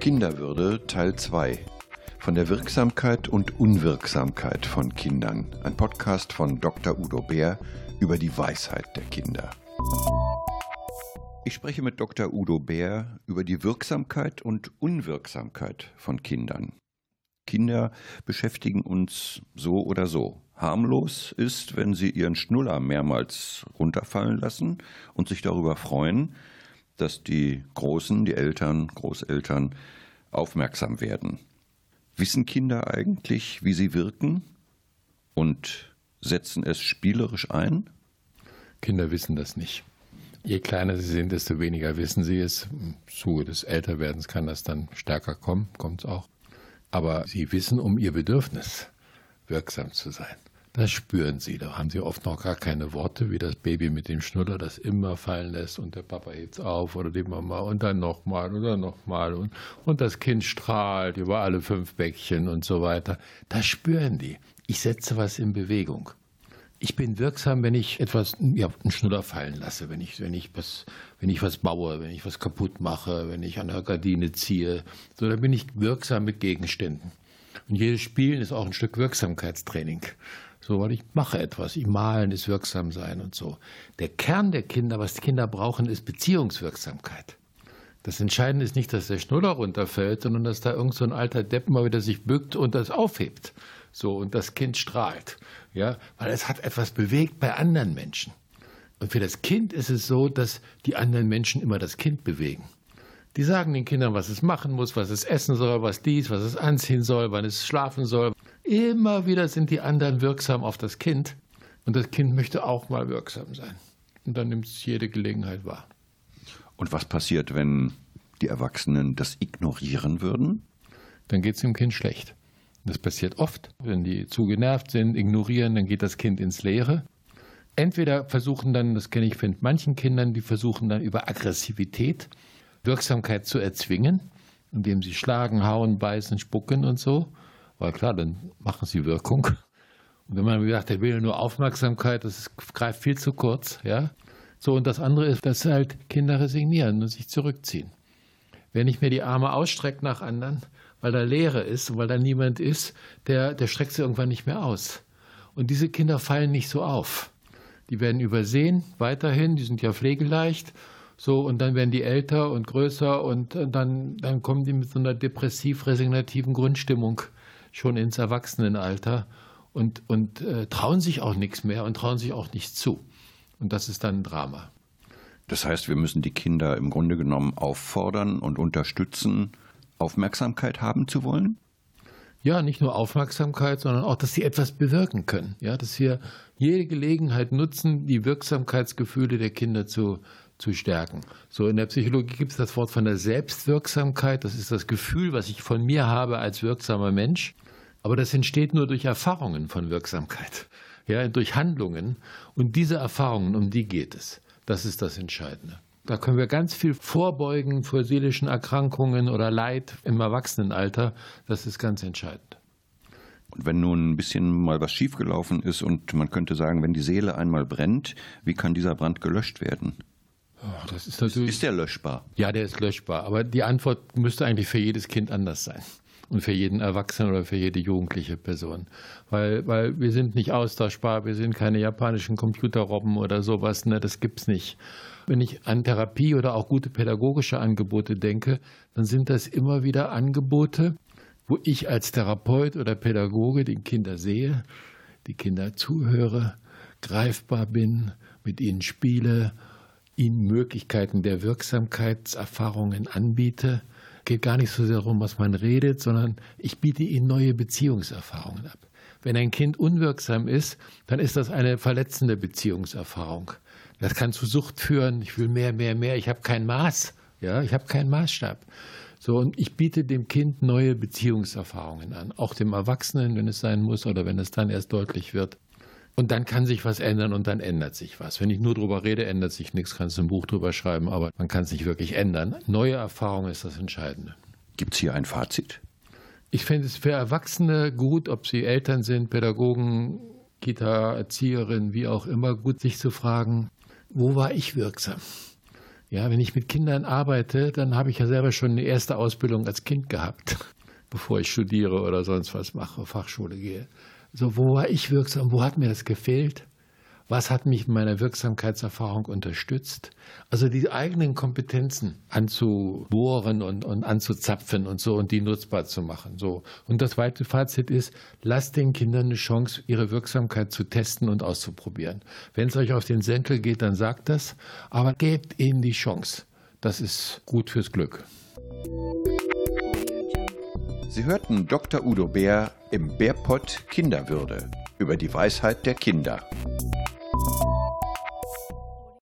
Kinderwürde Teil 2 von der Wirksamkeit und Unwirksamkeit von Kindern. Ein Podcast von Dr. Udo Bär über die Weisheit der Kinder. Ich spreche mit Dr. Udo Bär über die Wirksamkeit und Unwirksamkeit von Kindern. Kinder beschäftigen uns so oder so. Harmlos ist, wenn sie ihren Schnuller mehrmals runterfallen lassen und sich darüber freuen, dass die Großen, die Eltern, Großeltern aufmerksam werden. Wissen Kinder eigentlich, wie sie wirken und setzen es spielerisch ein? Kinder wissen das nicht. Je kleiner sie sind, desto weniger wissen sie es. Im Zuge des Älterwerdens kann das dann stärker kommen, kommt es auch. Aber sie wissen um ihr Bedürfnis, wirksam zu sein. Das spüren sie. Da haben sie oft noch gar keine Worte, wie das Baby mit dem Schnuller, das immer fallen lässt und der Papa hebt auf oder die Mama und dann nochmal oder nochmal und, und das Kind strahlt über alle fünf Bäckchen und so weiter. Das spüren die. Ich setze was in Bewegung. Ich bin wirksam, wenn ich etwas, ja, einen Schnuller fallen lasse, wenn ich, wenn ich was, wenn ich was baue, wenn ich was kaputt mache, wenn ich an der Gardine ziehe. So, dann bin ich wirksam mit Gegenständen. Und jedes Spielen ist auch ein Stück Wirksamkeitstraining. So, weil ich mache etwas. Ich malen ist wirksam sein und so. Der Kern der Kinder, was die Kinder brauchen, ist Beziehungswirksamkeit. Das Entscheidende ist nicht, dass der Schnuller runterfällt, sondern dass da irgend so ein alter Depp mal wieder sich bückt und das aufhebt. So, und das Kind strahlt. Ja, weil es hat etwas bewegt bei anderen Menschen. Und für das Kind ist es so, dass die anderen Menschen immer das Kind bewegen. Die sagen den Kindern, was es machen muss, was es essen soll, was dies, was es anziehen soll, wann es schlafen soll, Immer wieder sind die anderen wirksam auf das Kind und das Kind möchte auch mal wirksam sein. Und dann nimmt es jede Gelegenheit wahr. Und was passiert, wenn die Erwachsenen das ignorieren würden? Dann geht es dem Kind schlecht. Das passiert oft. Wenn die zu genervt sind, ignorieren, dann geht das Kind ins Leere. Entweder versuchen dann, das kenne ich von manchen Kindern, die versuchen dann über Aggressivität Wirksamkeit zu erzwingen, indem sie schlagen, hauen, beißen, spucken und so. Weil klar, dann machen sie Wirkung. Und wenn man sagt, der will nur Aufmerksamkeit, das greift viel zu kurz, ja. So, und das andere ist, dass halt Kinder resignieren und sich zurückziehen. Wenn ich mir die Arme ausstrecke nach anderen, weil da Leere ist und weil da niemand ist, der, der streckt sie irgendwann nicht mehr aus. Und diese Kinder fallen nicht so auf. Die werden übersehen, weiterhin, die sind ja pflegeleicht. So, und dann werden die älter und größer und dann, dann kommen die mit so einer depressiv-resignativen Grundstimmung schon ins Erwachsenenalter und, und äh, trauen sich auch nichts mehr und trauen sich auch nicht zu. Und das ist dann ein Drama. Das heißt, wir müssen die Kinder im Grunde genommen auffordern und unterstützen, Aufmerksamkeit haben zu wollen? Ja, nicht nur Aufmerksamkeit, sondern auch, dass sie etwas bewirken können. Ja, dass wir jede Gelegenheit nutzen, die Wirksamkeitsgefühle der Kinder zu, zu stärken. So in der Psychologie gibt es das Wort von der Selbstwirksamkeit. Das ist das Gefühl, was ich von mir habe als wirksamer Mensch. Aber das entsteht nur durch Erfahrungen von Wirksamkeit, ja, durch Handlungen. Und diese Erfahrungen, um die geht es. Das ist das Entscheidende. Da können wir ganz viel vorbeugen vor seelischen Erkrankungen oder Leid im Erwachsenenalter. Das ist ganz entscheidend. Und wenn nun ein bisschen mal was schiefgelaufen ist und man könnte sagen, wenn die Seele einmal brennt, wie kann dieser Brand gelöscht werden? Oh, das ist, natürlich ist der löschbar? Ja, der ist löschbar. Aber die Antwort müsste eigentlich für jedes Kind anders sein und für jeden Erwachsenen oder für jede jugendliche Person. Weil, weil wir sind nicht austauschbar, wir sind keine japanischen Computerrobben oder sowas, ne, das gibt's nicht. Wenn ich an Therapie oder auch gute pädagogische Angebote denke, dann sind das immer wieder Angebote, wo ich als Therapeut oder Pädagoge den Kinder sehe, die Kinder zuhöre, greifbar bin, mit ihnen spiele, ihnen Möglichkeiten der Wirksamkeitserfahrungen anbiete geht gar nicht so sehr darum, was man redet, sondern ich biete ihnen neue Beziehungserfahrungen ab. Wenn ein Kind unwirksam ist, dann ist das eine verletzende Beziehungserfahrung. Das kann zu Sucht führen. Ich will mehr, mehr, mehr. Ich habe kein Maß. Ja, ich habe keinen Maßstab. So, und ich biete dem Kind neue Beziehungserfahrungen an. Auch dem Erwachsenen, wenn es sein muss oder wenn es dann erst deutlich wird. Und dann kann sich was ändern und dann ändert sich was. Wenn ich nur drüber rede, ändert sich nichts, kannst du ein Buch drüber schreiben, aber man kann es nicht wirklich ändern. Neue Erfahrung ist das Entscheidende. Gibt es hier ein Fazit? Ich finde es für Erwachsene gut, ob sie Eltern sind, Pädagogen, Kita, Erzieherin, wie auch immer, gut sich zu fragen, wo war ich wirksam? Ja, wenn ich mit Kindern arbeite, dann habe ich ja selber schon eine erste Ausbildung als Kind gehabt, bevor ich studiere oder sonst was mache, Fachschule gehe. So, wo war ich wirksam? Wo hat mir das gefehlt? Was hat mich in meiner Wirksamkeitserfahrung unterstützt? Also die eigenen Kompetenzen anzubohren und, und anzuzapfen und so und die nutzbar zu machen. So. Und das zweite Fazit ist, lasst den Kindern eine Chance, ihre Wirksamkeit zu testen und auszuprobieren. Wenn es euch auf den Senkel geht, dann sagt das, aber gebt ihnen die Chance. Das ist gut fürs Glück. Sie hörten Dr. Udo Bär im Bärpott Kinderwürde über die Weisheit der Kinder.